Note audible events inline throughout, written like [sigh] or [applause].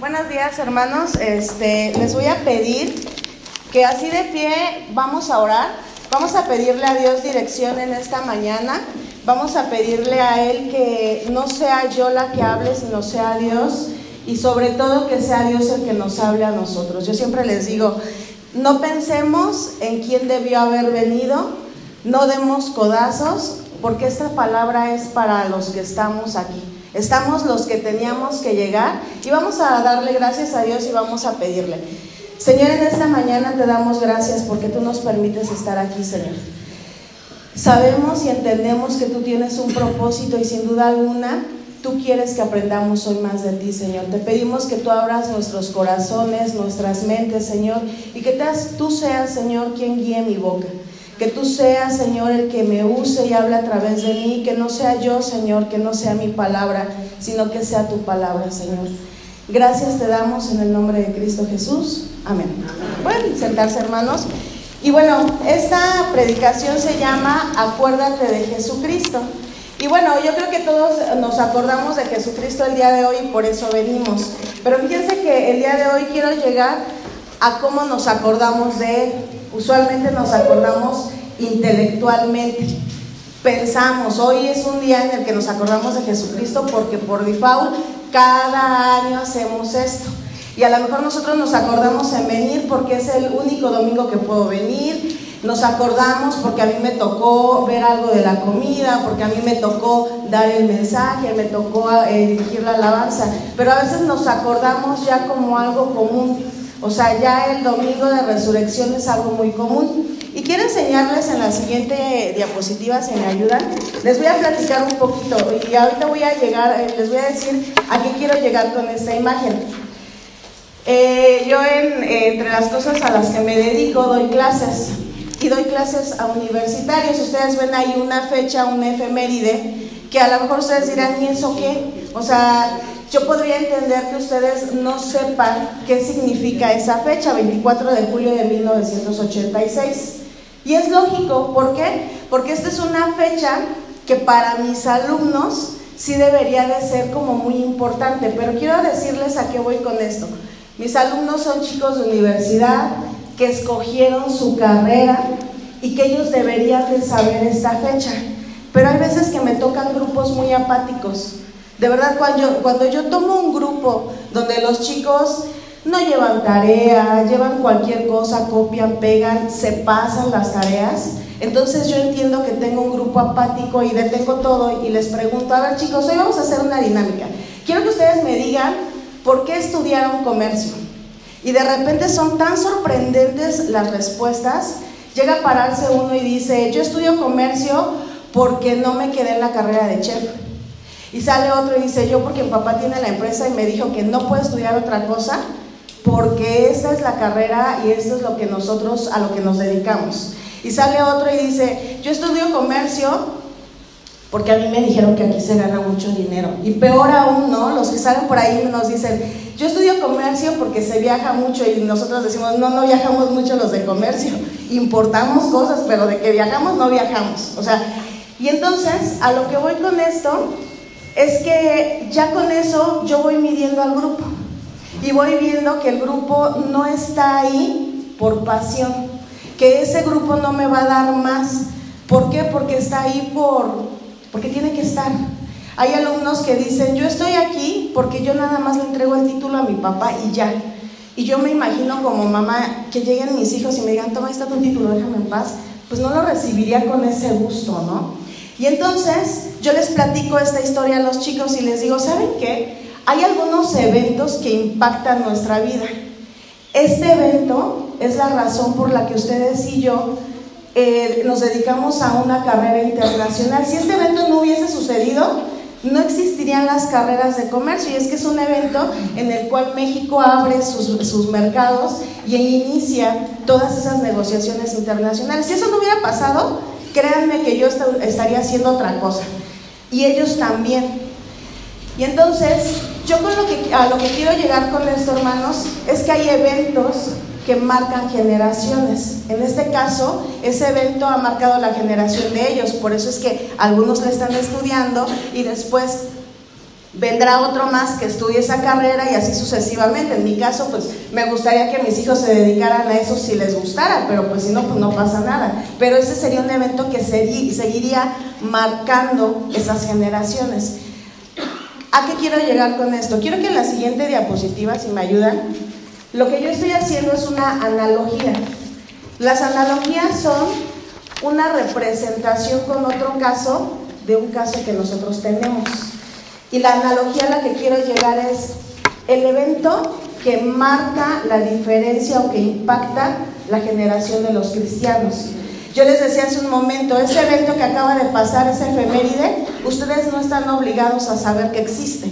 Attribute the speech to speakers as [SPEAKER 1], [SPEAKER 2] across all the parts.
[SPEAKER 1] Buenos días, hermanos. Este, les voy a pedir que así de pie vamos a orar. Vamos a pedirle a Dios dirección en esta mañana. Vamos a pedirle a Él que no sea yo la que hable, sino sea Dios. Y sobre todo que sea Dios el que nos hable a nosotros. Yo siempre les digo, no pensemos en quién debió haber venido, no demos codazos, porque esta palabra es para los que estamos aquí. Estamos los que teníamos que llegar y vamos a darle gracias a Dios y vamos a pedirle. Señor, en esta mañana te damos gracias porque tú nos permites estar aquí, Señor. Sabemos y entendemos que tú tienes un propósito y sin duda alguna tú quieres que aprendamos hoy más de ti, Señor. Te pedimos que tú abras nuestros corazones, nuestras mentes, Señor, y que tú seas, Señor, quien guíe mi boca. Que tú seas, Señor, el que me use y hable a través de mí. Que no sea yo, Señor, que no sea mi palabra, sino que sea tu palabra, Señor. Gracias te damos en el nombre de Cristo Jesús. Amén. Pueden sentarse, hermanos. Y bueno, esta predicación se llama Acuérdate de Jesucristo. Y bueno, yo creo que todos nos acordamos de Jesucristo el día de hoy y por eso venimos. Pero fíjense que el día de hoy quiero llegar a cómo nos acordamos de Él. Usualmente nos acordamos intelectualmente. Pensamos, hoy es un día en el que nos acordamos de Jesucristo porque por default cada año hacemos esto. Y a lo mejor nosotros nos acordamos en venir porque es el único domingo que puedo venir. Nos acordamos porque a mí me tocó ver algo de la comida, porque a mí me tocó dar el mensaje, me tocó eh, dirigir la alabanza. Pero a veces nos acordamos ya como algo común. O sea, ya el domingo de resurrección es algo muy común. Y quiero enseñarles en la siguiente diapositiva, si me ayudan, les voy a platicar un poquito y ahorita voy a llegar, eh, les voy a decir a qué quiero llegar con esta imagen. Eh, yo entre las cosas a las que me dedico doy clases y doy clases a universitarios. Ustedes ven ahí una fecha, un efeméride, que a lo mejor ustedes dirán, ¿y eso qué? O sea, yo podría entender que ustedes no sepan qué significa esa fecha, 24 de julio de 1986. Y es lógico, ¿por qué? Porque esta es una fecha que para mis alumnos sí debería de ser como muy importante, pero quiero decirles a qué voy con esto. Mis alumnos son chicos de universidad que escogieron su carrera y que ellos deberían de saber esta fecha. Pero hay veces que me tocan grupos muy apáticos de verdad, cuando yo, tomo un grupo donde los chicos no llevan tarea, llevan cualquier cosa, copian, pegan, se pasan las tareas, entonces yo entiendo que tengo un grupo apático y detengo todo y les pregunto, a ver chicos, hoy vamos a hacer una dinámica. Quiero que ustedes me digan por qué estudiaron comercio. Y de repente son tan sorprendentes las respuestas. Llega a pararse uno y dice, yo estudio comercio porque no me quedé en la carrera de chef. Y sale otro y dice, yo porque mi papá tiene la empresa y me dijo que no puedo estudiar otra cosa porque esta es la carrera y esto es lo que nosotros a lo que nos dedicamos. Y sale otro y dice, yo estudio comercio porque a mí me dijeron que aquí se gana mucho dinero. Y peor aún, ¿no? Los que salen por ahí nos dicen, yo estudio comercio porque se viaja mucho y nosotros decimos, no, no viajamos mucho los de comercio, [laughs] importamos cosas, pero de que viajamos no viajamos. O sea, y entonces a lo que voy con esto es que ya con eso yo voy midiendo al grupo y voy viendo que el grupo no está ahí por pasión, que ese grupo no me va a dar más. ¿Por qué? Porque está ahí por, porque tiene que estar. Hay alumnos que dicen, yo estoy aquí porque yo nada más le entrego el título a mi papá y ya. Y yo me imagino como mamá que lleguen mis hijos y me digan, toma, ahí está tu título, déjame en paz. Pues no lo recibiría con ese gusto, ¿no? Y entonces yo les platico esta historia a los chicos y les digo, ¿saben qué? Hay algunos eventos que impactan nuestra vida. Este evento es la razón por la que ustedes y yo eh, nos dedicamos a una carrera internacional. Si este evento no hubiese sucedido, no existirían las carreras de comercio. Y es que es un evento en el cual México abre sus, sus mercados y inicia todas esas negociaciones internacionales. Si eso no hubiera pasado, créanme que yo estaría haciendo otra cosa. Y ellos también. Y entonces, yo con lo que, a lo que quiero llegar con esto, hermanos, es que hay eventos que marcan generaciones. En este caso, ese evento ha marcado la generación de ellos, por eso es que algunos le están estudiando y después vendrá otro más que estudie esa carrera y así sucesivamente. En mi caso, pues me gustaría que mis hijos se dedicaran a eso si les gustara, pero pues si no, pues no pasa nada. Pero ese sería un evento que seguiría marcando esas generaciones. ¿A qué quiero llegar con esto? Quiero que en la siguiente diapositiva, si me ayudan, lo que yo estoy haciendo es una analogía. Las analogías son una representación con otro caso de un caso que nosotros tenemos. Y la analogía a la que quiero llegar es el evento que marca la diferencia o que impacta la generación de los cristianos. Yo les decía hace un momento, ese evento que acaba de pasar, ese efeméride, ustedes no están obligados a saber que existe.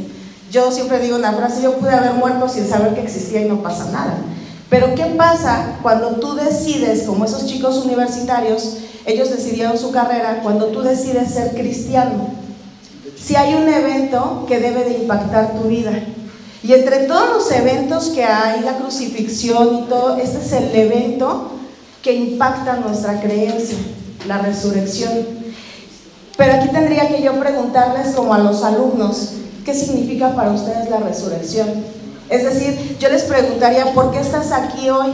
[SPEAKER 1] Yo siempre digo una frase, yo pude haber muerto sin saber que existía y no pasa nada. Pero ¿qué pasa cuando tú decides, como esos chicos universitarios, ellos decidieron su carrera, cuando tú decides ser cristiano? Si hay un evento que debe de impactar tu vida. Y entre todos los eventos que hay, la crucifixión y todo, este es el evento que impacta nuestra creencia, la resurrección. Pero aquí tendría que yo preguntarles como a los alumnos, ¿qué significa para ustedes la resurrección? Es decir, yo les preguntaría, ¿por qué estás aquí hoy?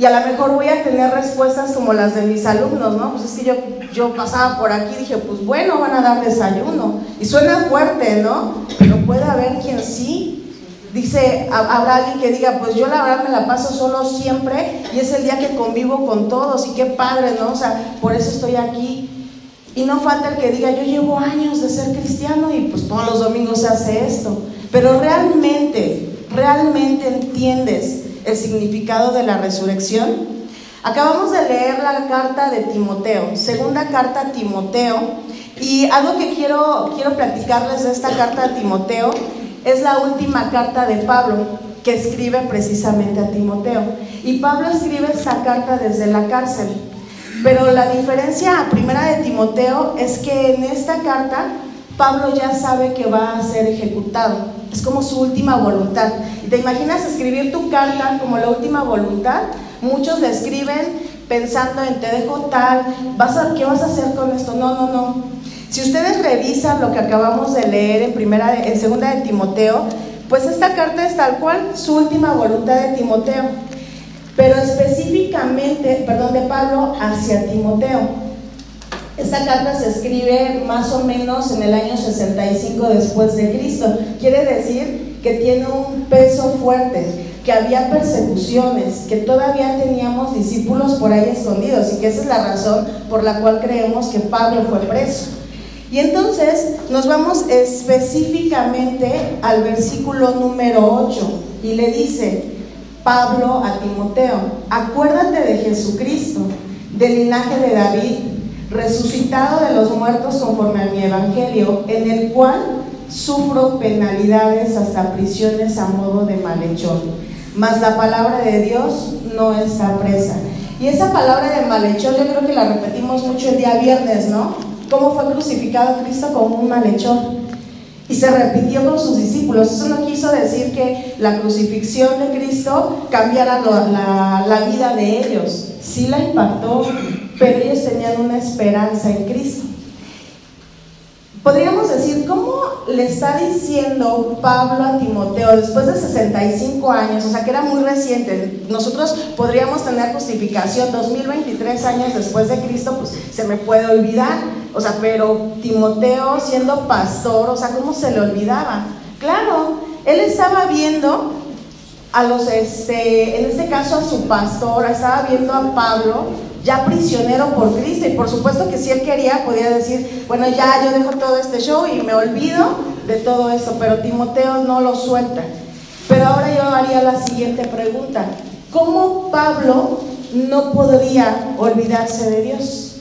[SPEAKER 1] Y a lo mejor voy a tener respuestas como las de mis alumnos, ¿no? Pues es que yo, yo pasaba por aquí y dije, pues bueno, van a dar desayuno. Y suena fuerte, ¿no? Pero puede haber quien sí. Dice, habrá alguien que diga, pues yo la verdad me la paso solo siempre y es el día que convivo con todos y qué padre, ¿no? O sea, por eso estoy aquí. Y no falta el que diga, yo llevo años de ser cristiano y pues todos los domingos se hace esto. Pero realmente, realmente entiendes el significado de la resurrección? Acabamos de leer la carta de Timoteo, segunda carta a Timoteo, y algo que quiero, quiero platicarles de esta carta de Timoteo es la última carta de Pablo que escribe precisamente a Timoteo. Y Pablo escribe esta carta desde la cárcel. Pero la diferencia primera de Timoteo es que en esta carta Pablo ya sabe que va a ser ejecutado. Es como su última voluntad. ¿Y te imaginas escribir tu carta como la última voluntad? Muchos la escriben pensando en te dejo tal, ¿vas ¿qué vas a hacer con esto? No, no, no. Si ustedes revisan lo que acabamos de leer en primera, en segunda de Timoteo, pues esta carta es tal cual su última voluntad de Timoteo, pero específicamente, perdón, de Pablo hacia Timoteo. Esta carta se escribe más o menos en el año 65 después de Cristo. Quiere decir que tiene un peso fuerte, que había persecuciones, que todavía teníamos discípulos por ahí escondidos y que esa es la razón por la cual creemos que Pablo fue preso. Y entonces nos vamos específicamente al versículo número 8 y le dice Pablo a Timoteo, acuérdate de Jesucristo, del linaje de David resucitado de los muertos conforme a mi evangelio, en el cual sufro penalidades hasta prisiones a modo de malhechor. Mas la palabra de Dios no está presa. Y esa palabra de malhechor yo creo que la repetimos mucho el día viernes, ¿no? ¿Cómo fue crucificado Cristo como un malhechor? Y se repitió con sus discípulos. Eso no quiso decir que la crucifixión de Cristo cambiara la, la vida de ellos. Sí la impactó, pero ellos tenían una esperanza en Cristo. Podríamos decir, ¿cómo le está diciendo Pablo a Timoteo después de 65 años, o sea que era muy reciente, nosotros podríamos tener justificación 2023 años después de Cristo, pues se me puede olvidar, o sea, pero Timoteo siendo pastor, o sea, ¿cómo se le olvidaba? Claro, él estaba viendo a los, este, en este caso a su pastor, estaba viendo a Pablo ya prisionero por Cristo. Y por supuesto que si él quería, podía decir, bueno, ya yo dejo todo este show y me olvido de todo eso, pero Timoteo no lo suelta. Pero ahora yo haría la siguiente pregunta. ¿Cómo Pablo no podría olvidarse de Dios?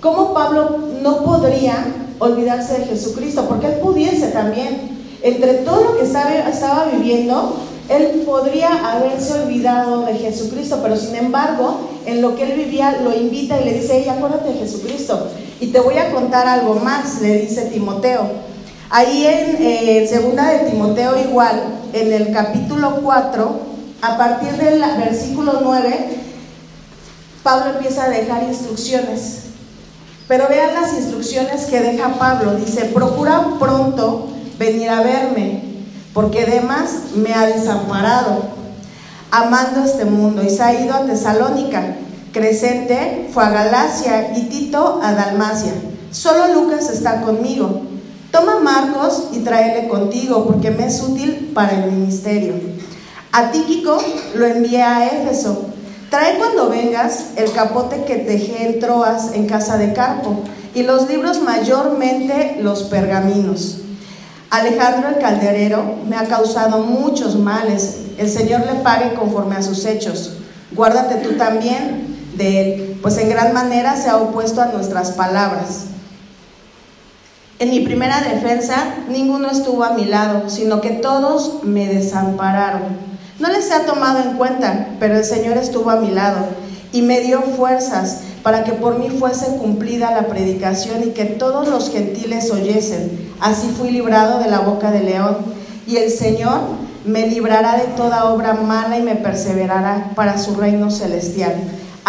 [SPEAKER 1] ¿Cómo Pablo no podría olvidarse de Jesucristo? Porque él pudiese también. Entre todo lo que estaba, viviendo, él podría haberse olvidado de Jesucristo, pero sin embargo, en lo que él vivía, lo invita y le dice, acuérdate de Jesucristo. Y te voy a contar algo más, le dice Timoteo. Ahí en eh, segunda de Timoteo igual, en el capítulo 4, a partir del versículo 9, Pablo empieza a dejar instrucciones. Pero vean las instrucciones que deja Pablo. Dice, procura pronto venir a verme, porque Demas me ha desamparado, amando este mundo, y se ha ido a Tesalónica. Crescente fue a Galacia y Tito a Dalmacia. Solo Lucas está conmigo. Toma Marcos y tráele contigo, porque me es útil para el ministerio. A Tíquico lo envié a Éfeso. Trae cuando vengas el capote que tejé en Troas en casa de Carpo y los libros mayormente los pergaminos. Alejandro el calderero me ha causado muchos males. El Señor le pague conforme a sus hechos. Guárdate tú también de él, pues en gran manera se ha opuesto a nuestras palabras. En mi primera defensa, ninguno estuvo a mi lado, sino que todos me desampararon. No les ha tomado en cuenta, pero el Señor estuvo a mi lado y me dio fuerzas para que por mí fuese cumplida la predicación y que todos los gentiles oyesen. Así fui librado de la boca del león. Y el Señor me librará de toda obra mala y me perseverará para su reino celestial.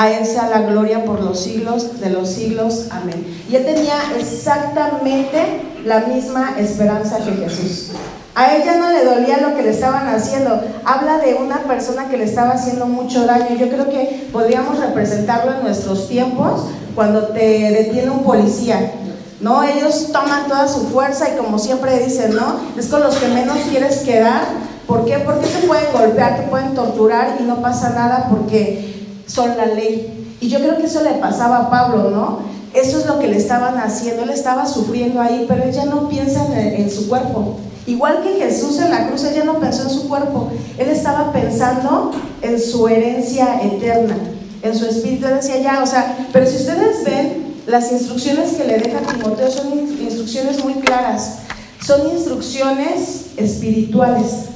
[SPEAKER 1] A Él sea la gloria por los siglos de los siglos. Amén. Y él tenía exactamente la misma esperanza que Jesús. A ella no le dolía lo que le estaban haciendo. Habla de una persona que le estaba haciendo mucho daño. Yo creo que podríamos representarlo en nuestros tiempos cuando te detiene un policía. ¿No? Ellos toman toda su fuerza y como siempre dicen, ¿no? Es con los que menos quieres quedar. ¿Por qué? Porque te pueden golpear, te pueden torturar y no pasa nada porque son la ley. Y yo creo que eso le pasaba a Pablo, ¿no? Eso es lo que le estaban haciendo. Él estaba sufriendo ahí, pero ella no piensa en, su cuerpo. Igual que Jesús en la cruz, ella no pensó en su cuerpo, él estaba pensando en su herencia eterna, en su espíritu. Él decía ya, o sea, pero si ustedes ven, las instrucciones que le deja Timoteo son instrucciones muy claras, son instrucciones espirituales.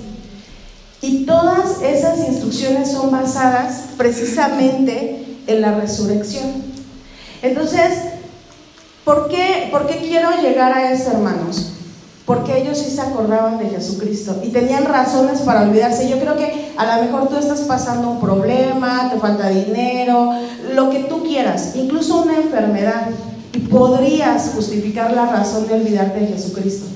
[SPEAKER 1] Y todas esas instrucciones son basadas precisamente en la resurrección. Entonces, ¿por qué, ¿por qué quiero llegar a eso, hermanos? porque ellos sí se acordaban de Jesucristo y tenían razones para olvidarse. Yo creo que a lo mejor tú estás pasando un problema, te falta dinero, lo que tú quieras, incluso una enfermedad, y podrías justificar la razón de olvidarte de Jesucristo.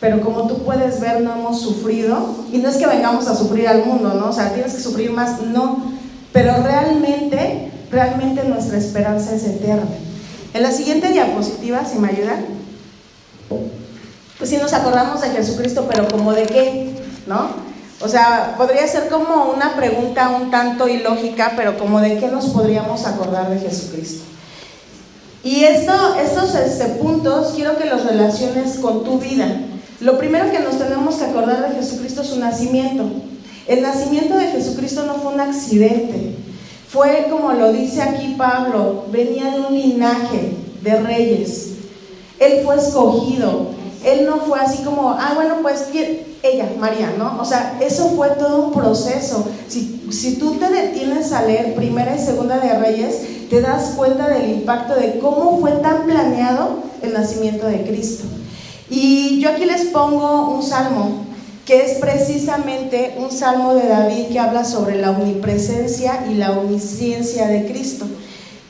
[SPEAKER 1] Pero como tú puedes ver, no hemos sufrido, y no es que vengamos a sufrir al mundo, ¿no? O sea, tienes que sufrir más, no. Pero realmente, realmente nuestra esperanza es eterna. En la siguiente diapositiva, si me ayudan pues sí nos acordamos de Jesucristo, pero como de qué, ¿no? O sea, podría ser como una pregunta un tanto ilógica, pero como de qué nos podríamos acordar de Jesucristo. Y esto, estos este, puntos quiero que los relaciones con tu vida. Lo primero que nos tenemos que acordar de Jesucristo es su nacimiento. El nacimiento de Jesucristo no fue un accidente. Fue, como lo dice aquí Pablo, venía de un linaje de reyes. Él fue escogido, él no fue así como, ah, bueno, pues ella, María, ¿no? O sea, eso fue todo un proceso. Si, si tú te detienes a leer Primera y Segunda de Reyes, te das cuenta del impacto de cómo fue tan planeado el nacimiento de Cristo. Y yo aquí les pongo un salmo, que es precisamente un salmo de David que habla sobre la omnipresencia y la omnisciencia de Cristo.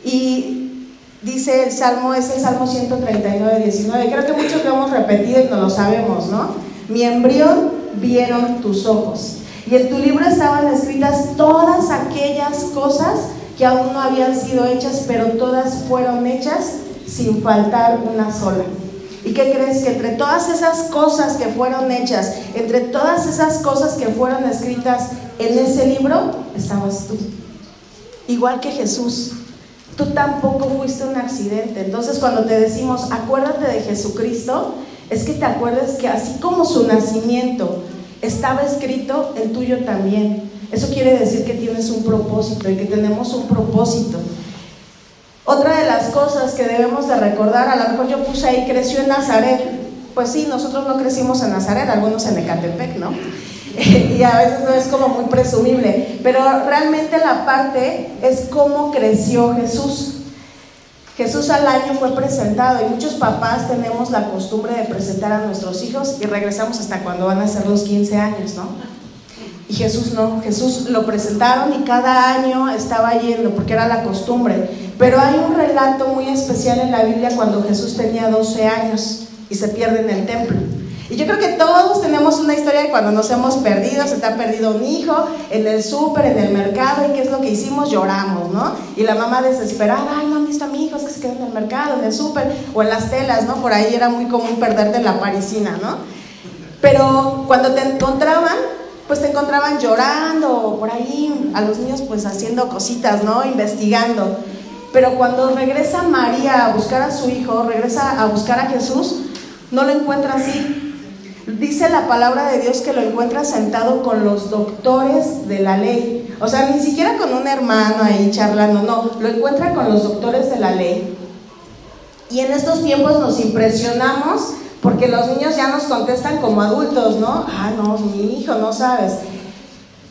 [SPEAKER 1] Y dice el Salmo, es el Salmo 139, 19. Creo que muchos lo hemos repetido y no lo sabemos, ¿no? Mi embrión vieron tus ojos. Y en tu libro estaban escritas todas aquellas cosas que aún no habían sido hechas, pero todas fueron hechas sin faltar una sola. ¿Y qué crees? Que entre todas esas cosas que fueron hechas, entre todas esas cosas que fueron escritas en ese libro, estabas tú. Igual que Jesús tú tampoco fuiste un accidente. Entonces cuando te decimos, acuérdate de Jesucristo, es que te acuerdes que así como su nacimiento estaba escrito, el tuyo también. Eso quiere decir que tienes un propósito y que tenemos un propósito. Otra de las cosas que debemos de recordar, a lo mejor yo puse ahí, creció en Nazaret. Pues sí, nosotros no crecimos en Nazaret, algunos en Ecatepec, ¿no? [laughs] y a veces no es como muy presumible, pero realmente la parte es cómo creció Jesús. Jesús al año fue presentado y muchos papás tenemos la costumbre de presentar a nuestros hijos y regresamos hasta cuando van a ser los 15 años, ¿no? Y Jesús no, Jesús lo presentaron y cada año estaba yendo porque era la costumbre. Pero hay un relato muy especial en la Biblia cuando Jesús tenía 12 años y se pierde en el templo. Y yo creo que todos tenemos una historia de cuando nos hemos perdido, se te ha perdido un hijo en el súper, en el mercado, y qué es lo que hicimos, lloramos, ¿no? Y la mamá desesperada, ay, no, está mi hijo, es que se quedó en el mercado, en el súper, o en las telas, ¿no? Por ahí era muy común perderte la parisina, ¿no? Pero cuando te encontraban, pues te encontraban llorando, por ahí a los niños pues haciendo cositas, ¿no? Investigando. Pero cuando regresa María a buscar a su hijo, regresa a buscar a Jesús, no lo encuentra así. Dice la palabra de Dios que lo encuentra sentado con los doctores de la ley. O sea, ni siquiera con un hermano ahí charlando, no, lo encuentra con los doctores de la ley. Y en estos tiempos nos impresionamos porque los niños ya nos contestan como adultos, ¿no? Ah, no, mi hijo, no sabes.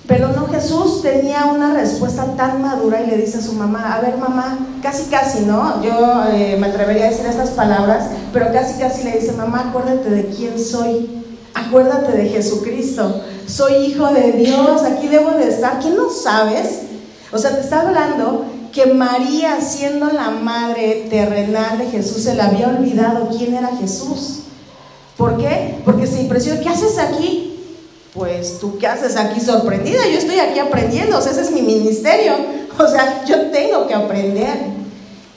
[SPEAKER 1] Pero no, Jesús tenía una respuesta tan madura y le dice a su mamá, a ver mamá, casi casi, ¿no? Yo eh, me atrevería a decir estas palabras, pero casi casi le dice, mamá, acuérdate de quién soy, acuérdate de Jesucristo, soy hijo de Dios, aquí debo de estar, ¿quién no sabes? O sea, te está hablando que María, siendo la madre terrenal de Jesús, se le había olvidado quién era Jesús. ¿Por qué? Porque se impresionó, ¿qué haces aquí? Pues tú qué haces aquí sorprendida, yo estoy aquí aprendiendo, o sea, ese es mi ministerio, o sea, yo tengo que aprender.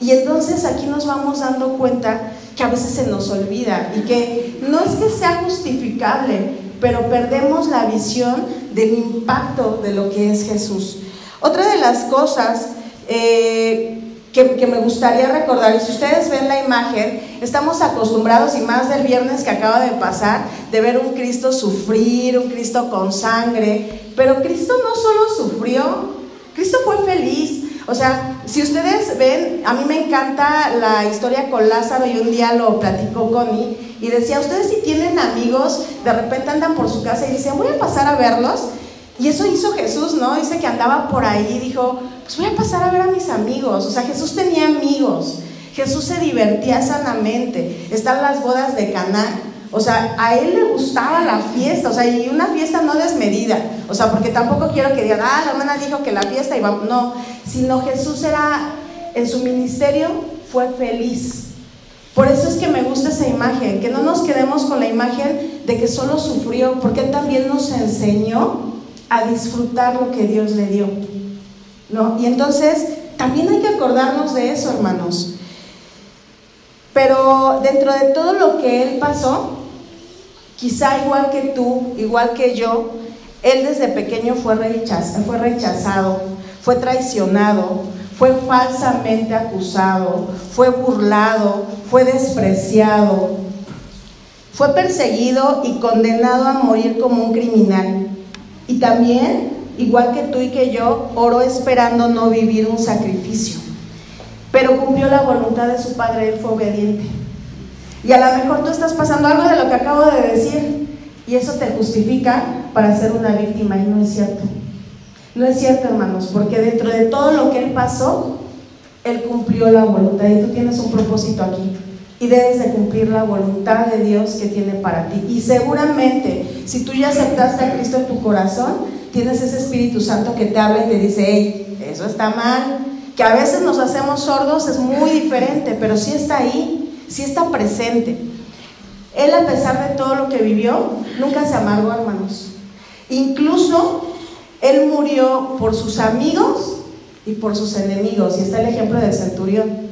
[SPEAKER 1] Y entonces aquí nos vamos dando cuenta que a veces se nos olvida y que no es que sea justificable, pero perdemos la visión del impacto de lo que es Jesús. Otra de las cosas eh, que, me gustaría recordar, y si ustedes ven la imagen, estamos acostumbrados, y más del viernes que acaba de pasar, de ver un Cristo sufrir, un Cristo con sangre, pero Cristo no solo sufrió, Cristo fue feliz. O sea, si ustedes ven, a mí me encanta la historia con Lázaro y un día lo platicó Connie y decía, ustedes si tienen amigos, de repente andan por su casa y dicen, voy a pasar a verlos, y eso hizo Jesús, ¿no? Dice que andaba por ahí dijo, pues voy a pasar a ver a mis amigos. O sea, Jesús tenía amigos. Jesús se divertía sanamente. Están las bodas de Caná. O sea, a él le gustaba la fiesta, o sea, y una fiesta no desmedida. O sea, porque tampoco quiero que digan, ah, la hermana dijo que la fiesta iba. No, sino Jesús era, en su ministerio, fue feliz. Por eso es que me gusta esa imagen, que no nos quedemos con la imagen de que solo sufrió, porque él también nos enseñó a disfrutar lo que Dios le dio. ¿No? Y entonces también hay que acordarnos de eso, hermanos. Pero dentro de todo lo que él pasó, quizá igual que tú, igual que yo, él desde pequeño fue fue, rechazado, fue traicionado, fue falsamente acusado, fue burlado, fue despreciado, fue perseguido y condenado a morir como un criminal. Y también, igual que tú y que yo, oró esperando no vivir un sacrificio. Pero cumplió la voluntad de su Padre, él fue obediente. Y a lo mejor tú estás pasando algo de lo que acabo de decir y eso te justifica para ser una víctima y no es cierto. No es cierto, hermanos, porque dentro de todo lo que él pasó, él cumplió la voluntad y tú tienes un propósito aquí y debes de cumplir la voluntad de Dios que tiene para ti. Y seguramente, si tú ya aceptaste a Cristo en tu corazón, tienes ese Espíritu Santo que te habla y te dice, hey, eso está mal. Que a veces nos hacemos sordos es muy diferente, pero sí está ahí, sí está presente. Él, a pesar de todo lo que vivió, nunca se amargó, hermanos. Incluso él murió por sus amigos y por sus enemigos. Y está el ejemplo del centurión.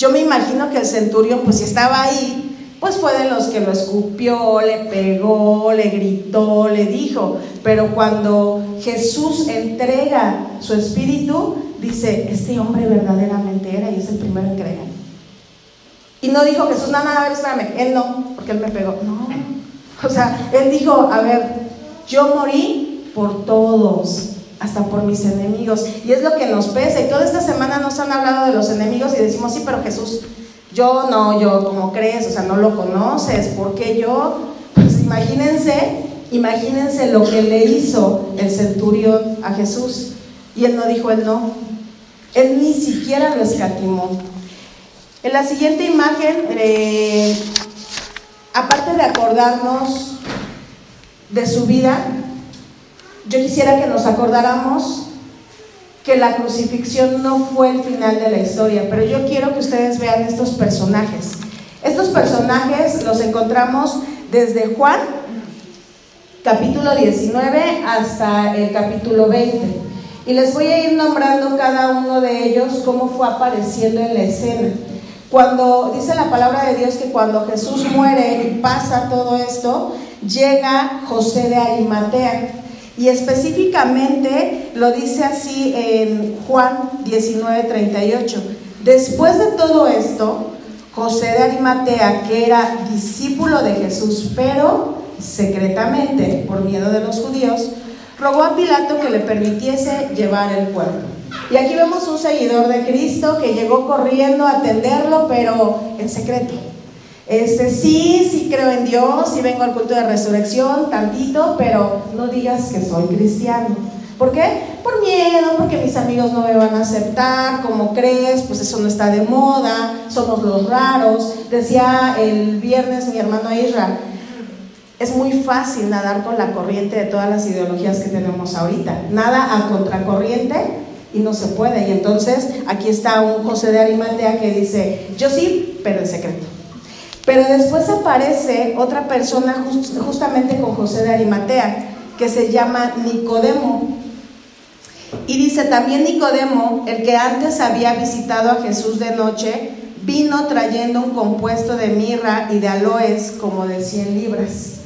[SPEAKER 1] Yo me imagino que el centurión, pues si estaba ahí, pues fue de los que lo escupió, le pegó, le gritó, le dijo. Pero cuando Jesús entrega su espíritu, dice, este hombre verdaderamente era y es el primero en creer. Y no dijo Jesús, no, no, a ver, espérame, él no, porque él me pegó. No. O sea, él dijo, a ver, yo morí por todos hasta por mis enemigos. Y es lo que nos pesa. Y toda esta semana nos han hablado de los enemigos y decimos, sí, pero Jesús, yo no, yo, como crees? O sea, no lo conoces. porque yo? Pues imagínense, imagínense lo que le hizo el centurión a Jesús. Y él no dijo él no. Él ni siquiera lo escatimó. En la siguiente imagen, eh, aparte de acordarnos de su vida, yo quisiera que nos acordáramos que la crucifixión no fue el final de la historia, pero yo quiero que ustedes vean estos personajes. Estos personajes los encontramos desde Juan, capítulo 19, hasta el capítulo 20. Y les voy a ir nombrando cada uno de ellos cómo fue apareciendo en la escena. Cuando dice la palabra de Dios que cuando Jesús muere y pasa todo esto, llega José de Arimatea. Y específicamente lo dice así en Juan 19:38. Después de todo esto, José de Arimatea, que era discípulo de Jesús, pero secretamente, por miedo de los judíos, rogó a Pilato que le permitiese llevar el cuerpo. Y aquí vemos un seguidor de Cristo que llegó corriendo a atenderlo, pero en secreto. Este, sí, sí creo en Dios, sí vengo al culto de resurrección, tantito, pero no digas que soy cristiano. ¿Por qué? Por miedo, porque mis amigos no me van a aceptar, como crees, pues eso no está de moda, somos los raros. Decía el viernes mi hermano Isra, es muy fácil nadar con la corriente de todas las ideologías que tenemos ahorita. Nada a contracorriente y no se puede. Y entonces aquí está un José de Arimatea que dice, yo sí, pero en secreto. Pero después aparece otra persona justamente con José de Arimatea, que se llama Nicodemo. Y dice también Nicodemo, el que antes había visitado a Jesús de noche, vino trayendo un compuesto de mirra y de aloes como de 100 libras.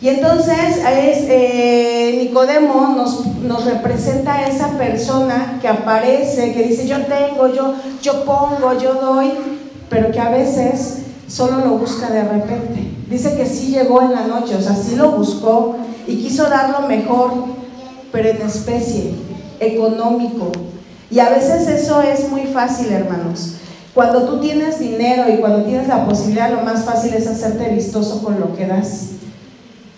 [SPEAKER 1] Y entonces es, eh, Nicodemo nos, nos, representa a esa persona que aparece, que dice yo tengo, yo, yo pongo, yo doy, pero que a veces solo lo busca de repente. Dice que sí llegó en la noche, o sea, sí lo buscó y quiso dar lo mejor, pero en especie, económico. Y a veces eso es muy fácil, hermanos. Cuando tú tienes dinero y cuando tienes la posibilidad, lo más fácil es hacerte vistoso con lo que das.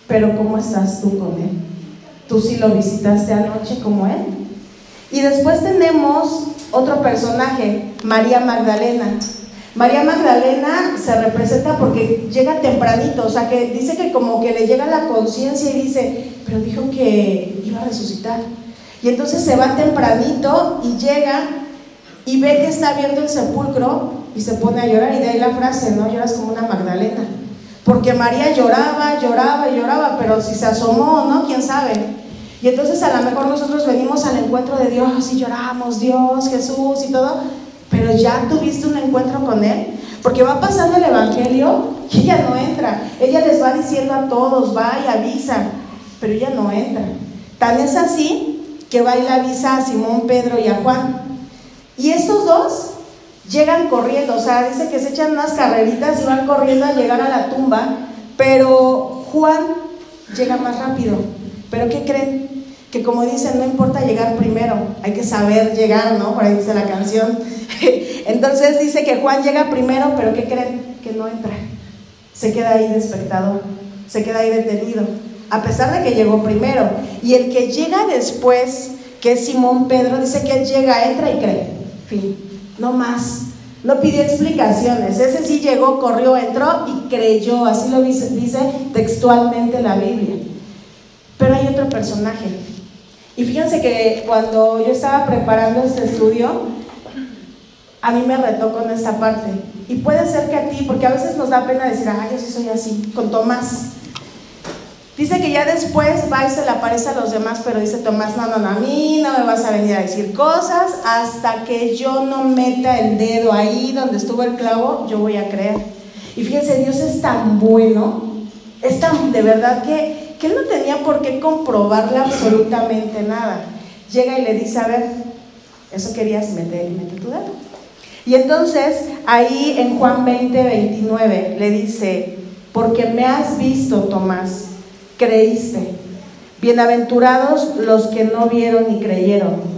[SPEAKER 1] Pero ¿cómo estás tú con él? ¿Tú sí lo visitaste anoche como él? Y después tenemos otro personaje, María Magdalena. María Magdalena se representa porque llega tempranito, o sea, que dice que como que le llega la conciencia y dice, pero dijo que iba a resucitar. Y entonces se va tempranito y llega y ve que está abierto el sepulcro y se pone a llorar. Y de ahí la frase, ¿no? Lloras como una Magdalena. Porque María lloraba, lloraba y lloraba, pero si se asomó, ¿no? ¿Quién sabe? Y entonces a lo mejor nosotros venimos al encuentro de Dios y lloramos, Dios, Jesús y todo, pero ya tuviste un encuentro con Él, porque va pasando el Evangelio y ella no entra. Ella les va diciendo a todos, va y avisa, pero ella no entra. Tan es así que va y le avisa a Simón, Pedro y a Juan. Y estos dos llegan corriendo, o sea, dice que se echan unas carreritas y van corriendo a llegar a la tumba, pero Juan llega más rápido. ¿Pero qué creen? Que como dicen, no importa llegar primero, hay que saber llegar, ¿no? Por ahí dice la canción. [laughs] Entonces dice que Juan llega primero, pero ¿qué creen? Que no entra. Se queda ahí de espectador, se queda ahí detenido, a pesar de que llegó primero. Y el que llega después, que es Simón Pedro, dice que él llega, entra y cree. Fin, no más. No pidió explicaciones. Ese sí llegó, corrió, entró y creyó. Así lo dice, dice textualmente la Biblia. Pero hay otro personaje y fíjense que cuando yo estaba preparando este estudio, a mí me retó con esta parte. Y puede ser que a ti, porque a veces nos da pena decir, ah, yo sí soy así, con Tomás. Dice que ya después va y se le aparece a los demás, pero dice Tomás, no, no, no, a mí no me vas a venir a decir cosas hasta que yo no meta el dedo ahí donde estuvo el clavo, yo voy a creer. Y fíjense, Dios es tan bueno, es tan de verdad que que él no tenía por qué comprobarle absolutamente nada. Llega y le dice, a ver, eso querías meter, mete tu dedo. Y entonces ahí en Juan 20, 29 le dice, porque me has visto, Tomás, creíste. Bienaventurados los que no vieron ni creyeron.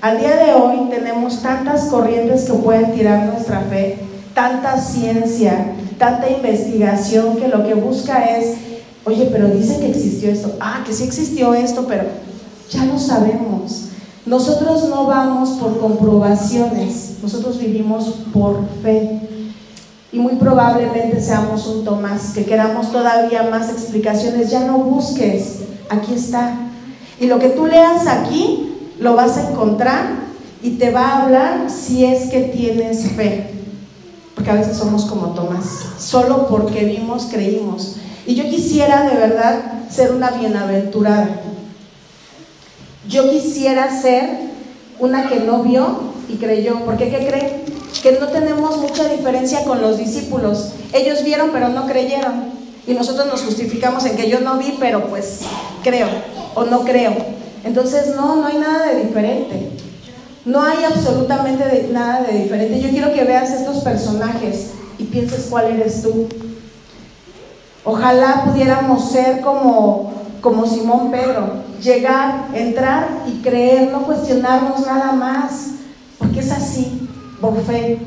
[SPEAKER 1] Al día de hoy tenemos tantas corrientes que pueden tirar nuestra fe, tanta ciencia, tanta investigación que lo que busca es Oye, pero dice que existió esto. Ah, que sí existió esto, pero ya lo sabemos. Nosotros no vamos por comprobaciones, nosotros vivimos por fe. Y muy probablemente seamos un Tomás, que queramos todavía más explicaciones. Ya no busques, aquí está. Y lo que tú leas aquí, lo vas a encontrar y te va a hablar si es que tienes fe. Porque a veces somos como Tomás, solo porque vimos, creímos. Y yo quisiera de verdad ser una bienaventurada. Yo quisiera ser una que no vio y creyó. ¿Por qué? ¿Qué creen? Que no tenemos mucha diferencia con los discípulos. Ellos vieron pero no creyeron. Y nosotros nos justificamos en que yo no vi, pero pues creo o no creo. Entonces no, no hay nada de diferente. No hay absolutamente nada de diferente. Yo quiero que veas estos personajes y pienses cuál eres tú. Ojalá pudiéramos ser como, como Simón Pedro, llegar, entrar y creer, no cuestionarnos nada más, porque es así, por fe.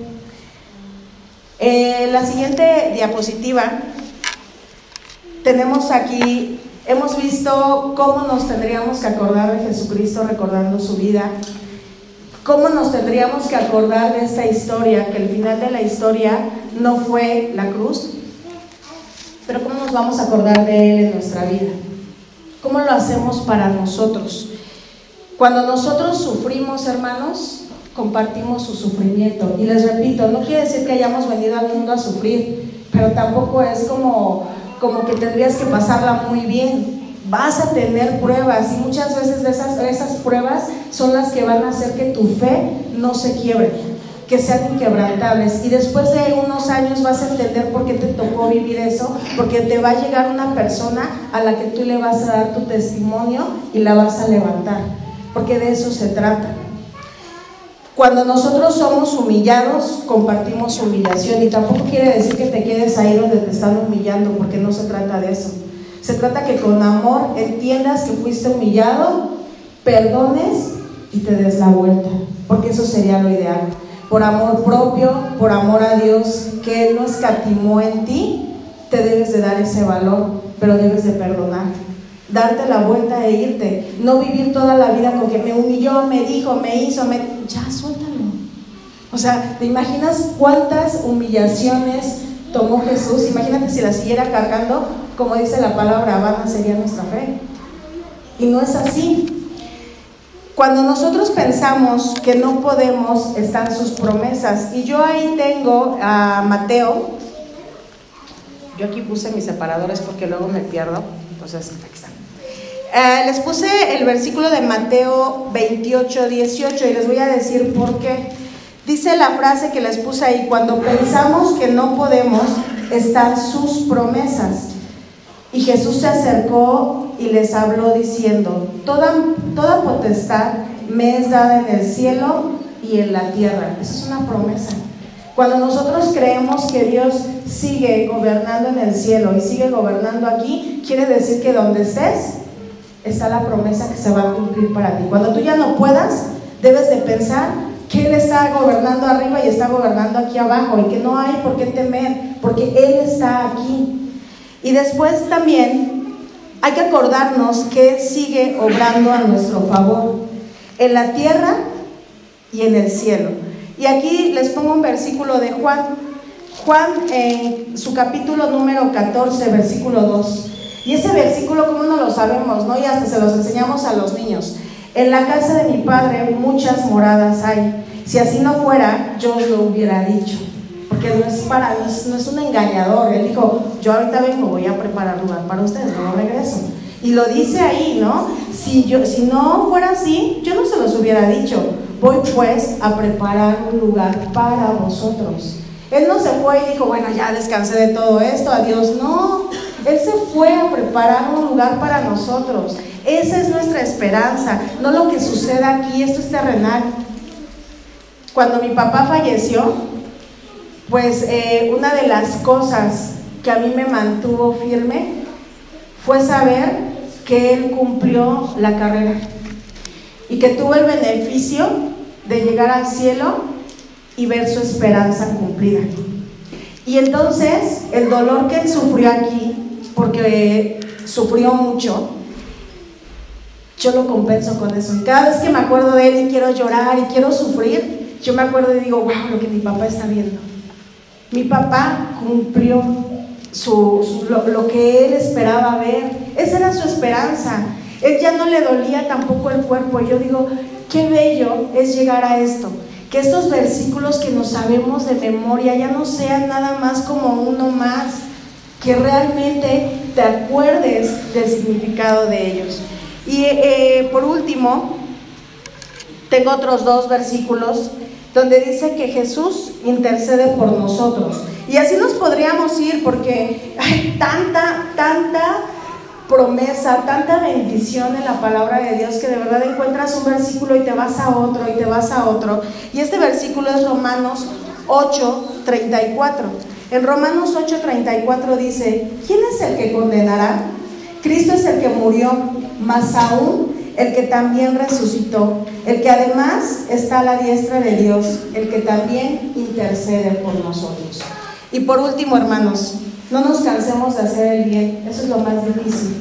[SPEAKER 1] Eh, la siguiente diapositiva, tenemos aquí, hemos visto cómo nos tendríamos que acordar de Jesucristo recordando su vida, cómo nos tendríamos que acordar de esta historia, que el final de la historia no fue la cruz, pero cómo nos vamos a acordar de Él en nuestra vida. ¿Cómo lo hacemos para nosotros? Cuando nosotros sufrimos, hermanos, compartimos su sufrimiento. Y les repito, no quiere decir que hayamos venido al mundo a sufrir, pero tampoco es como, como que tendrías que pasarla muy bien. Vas a tener pruebas y muchas veces de esas, esas pruebas son las que van a hacer que tu fe no se quiebre que sean inquebrantables. Y después de unos años vas a entender por qué te tocó vivir eso, porque te va a llegar una persona a la que tú le vas a dar tu testimonio y la vas a levantar, porque de eso se trata. Cuando nosotros somos humillados, compartimos humillación y tampoco quiere decir que te quedes ahí donde te están humillando, porque no se trata de eso. Se trata que con amor entiendas que fuiste humillado, perdones y te des la vuelta, porque eso sería lo ideal por amor propio, por amor a Dios, que Él no escatimó en ti, te debes de dar ese valor, pero debes de perdonar. Darte la vuelta e irte. No vivir toda la vida con que me humilló, me dijo, me hizo, me... Ya, suéltalo. O sea, ¿te imaginas cuántas humillaciones tomó Jesús? Imagínate si la siguiera cargando, como dice la palabra, vana sería nuestra fe. Y no es así. Cuando nosotros pensamos que no podemos, están sus promesas. Y yo ahí tengo a Mateo. Yo aquí puse mis separadores porque luego me pierdo. Entonces, aquí están. Eh, les puse el versículo de Mateo 28, 18 y les voy a decir por qué. Dice la frase que les puse ahí, cuando pensamos que no podemos, están sus promesas. Y Jesús se acercó y les habló diciendo, toda, toda potestad me es dada en el cielo y en la tierra. Esa es una promesa. Cuando nosotros creemos que Dios sigue gobernando en el cielo y sigue gobernando aquí, quiere decir que donde estés está la promesa que se va a cumplir para ti. Cuando tú ya no puedas, debes de pensar que Él está gobernando arriba y está gobernando aquí abajo y que no hay por qué temer, porque Él está aquí. Y después también hay que acordarnos que sigue obrando a nuestro favor en la tierra y en el cielo. Y aquí les pongo un versículo de Juan. Juan en su capítulo número 14, versículo 2. Y ese versículo, como no lo sabemos, ¿no? Y hasta se los enseñamos a los niños. En la casa de mi padre muchas moradas hay. Si así no fuera, yo os lo hubiera dicho porque no es para no es un engañador. Él dijo, yo ahorita vengo, voy a preparar lugar para ustedes, no regreso. Y lo dice ahí, ¿no? Si, yo, si no fuera así, yo no se los hubiera dicho. Voy pues a preparar un lugar para vosotros. Él no se fue y dijo, bueno, ya descansé de todo esto, adiós. No, Él se fue a preparar un lugar para nosotros. Esa es nuestra esperanza, no lo que suceda aquí, esto es terrenal. Cuando mi papá falleció, pues eh, una de las cosas que a mí me mantuvo firme fue saber que él cumplió la carrera y que tuvo el beneficio de llegar al cielo y ver su esperanza cumplida. Y entonces el dolor que él sufrió aquí, porque sufrió mucho, yo lo compenso con eso. Y cada vez que me acuerdo de él y quiero llorar y quiero sufrir, yo me acuerdo y digo, wow, lo que mi papá está viendo. Mi papá cumplió su, lo, que él esperaba ver. Esa era su esperanza. Él ya no le dolía tampoco el cuerpo. Yo digo, qué bello es llegar a esto. Que estos versículos que nos sabemos de memoria ya no sean nada más como uno más. Que realmente te acuerdes del significado de ellos. Y eh, por último, tengo otros dos versículos donde dice que Jesús intercede por nosotros. Y así nos podríamos ir porque hay tanta, tanta promesa, tanta bendición en la palabra de Dios que de verdad encuentras un versículo y te vas a otro y te vas a otro. Y este versículo es Romanos 8, 34. En Romanos 8, 34 dice, ¿quién es el que condenará? Cristo es el que murió, más aún el que también resucitó, el que además está a la diestra de Dios, el que también intercede por nosotros. Y por último, hermanos, no nos cansemos de hacer el bien, eso es lo más difícil.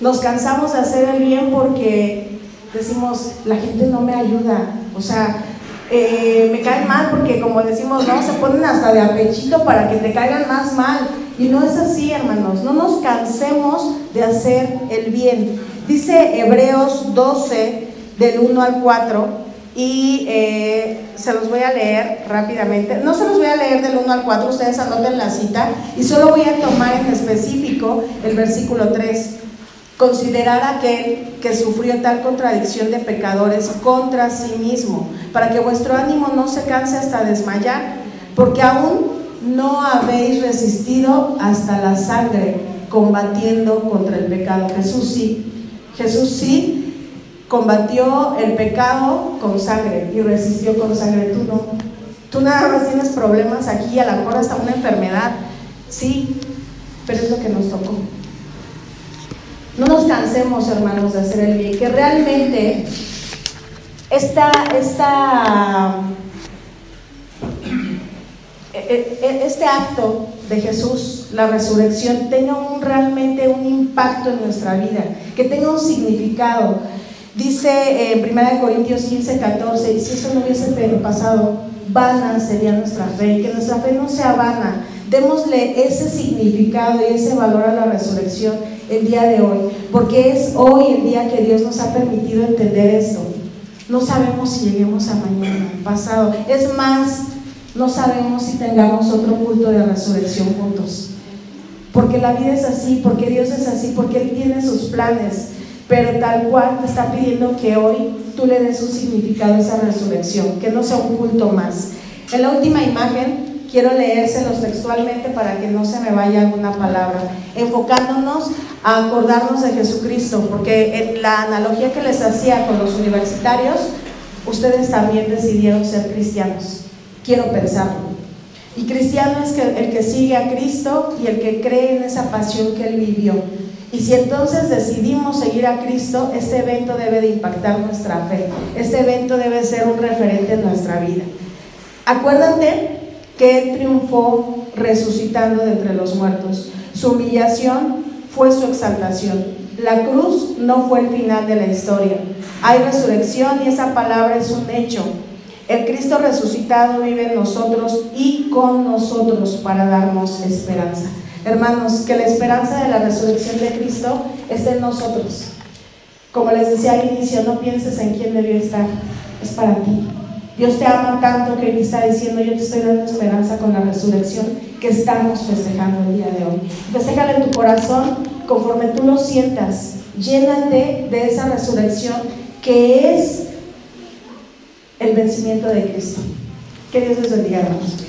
[SPEAKER 1] Nos cansamos de hacer el bien porque decimos, la gente no me ayuda, o sea, eh, me caen mal porque como decimos, no, se ponen hasta de apechito para que te caigan más mal. Y no es así, hermanos, no nos cansemos de hacer el bien. Dice Hebreos 12, del 1 al 4, y eh, se los voy a leer rápidamente. No se los voy a leer del 1 al 4, ustedes anoten la cita y solo voy a tomar en específico el versículo 3. Considerar aquel que sufrió tal contradicción de pecadores contra sí mismo, para que vuestro ánimo no se canse hasta desmayar, porque aún no habéis resistido hasta la sangre combatiendo contra el pecado. Jesús sí, Jesús sí combatió el pecado con sangre y resistió con sangre. Tú no. Tú nada más tienes problemas aquí, a lo mejor hasta una enfermedad. Sí, pero es lo que nos tocó. No nos cansemos, hermanos, de hacer el bien, que realmente esta, esta, este acto de Jesús, la resurrección, tenga un, realmente un impacto en nuestra vida, que tenga un significado Dice en 1 Corintios 15, 14, y si eso no hubiese pasado, vana sería nuestra fe, que nuestra fe no sea vana. Démosle ese significado y ese valor a la resurrección el día de hoy, porque es hoy el día que Dios nos ha permitido entender esto. No sabemos si lleguemos a mañana, pasado. Es más, no sabemos si tengamos otro culto de resurrección juntos. Porque la vida es así, porque Dios es así, porque Él tiene sus planes pero tal cual te está pidiendo que hoy tú le des un significado a esa resurrección, que no sea un culto más. En la última imagen quiero leérselos textualmente para que no se me vaya alguna palabra, enfocándonos a acordarnos de Jesucristo, porque en la analogía que les hacía con los universitarios, ustedes también decidieron ser cristianos. Quiero pensarlo. Y cristiano es el que sigue a Cristo y el que cree en esa pasión que él vivió y si entonces decidimos seguir a Cristo, este evento debe de impactar nuestra fe. Este evento debe ser un referente en nuestra vida. Acuérdate que Él triunfó resucitando de entre los muertos. Su humillación fue su exaltación. La cruz no fue el final de la historia. Hay resurrección y esa palabra es un hecho. El Cristo resucitado vive en nosotros y con nosotros para darnos esperanza. Hermanos, que la esperanza de la resurrección de Cristo esté en nosotros. Como les decía al inicio, no pienses en quién debió estar, es para ti. Dios te ama tanto que Él está diciendo, yo te estoy dando esperanza con la resurrección que estamos festejando el día de hoy. Festéjala en tu corazón conforme tú lo sientas. Llénate de esa resurrección que es el vencimiento de Cristo. Que Dios les bendiga, hermanos.